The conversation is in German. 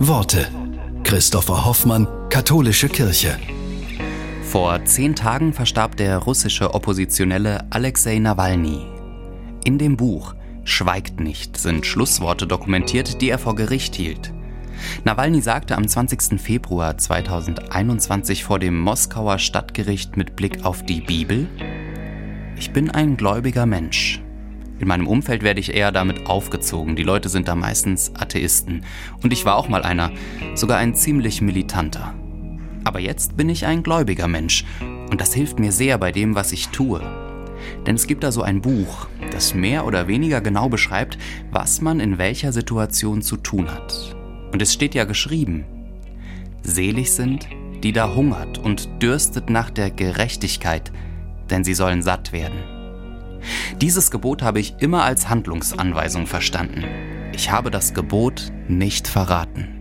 Worte. Christopher Hoffmann, Katholische Kirche. Vor zehn Tagen verstarb der russische Oppositionelle Alexei Nawalny. In dem Buch Schweigt nicht sind Schlussworte dokumentiert, die er vor Gericht hielt. Nawalny sagte am 20. Februar 2021 vor dem Moskauer Stadtgericht mit Blick auf die Bibel, ich bin ein gläubiger Mensch. In meinem Umfeld werde ich eher damit aufgezogen. Die Leute sind da meistens Atheisten. Und ich war auch mal einer, sogar ein ziemlich militanter. Aber jetzt bin ich ein gläubiger Mensch. Und das hilft mir sehr bei dem, was ich tue. Denn es gibt da so ein Buch, das mehr oder weniger genau beschreibt, was man in welcher Situation zu tun hat. Und es steht ja geschrieben, selig sind, die da hungert und dürstet nach der Gerechtigkeit, denn sie sollen satt werden. Dieses Gebot habe ich immer als Handlungsanweisung verstanden. Ich habe das Gebot nicht verraten.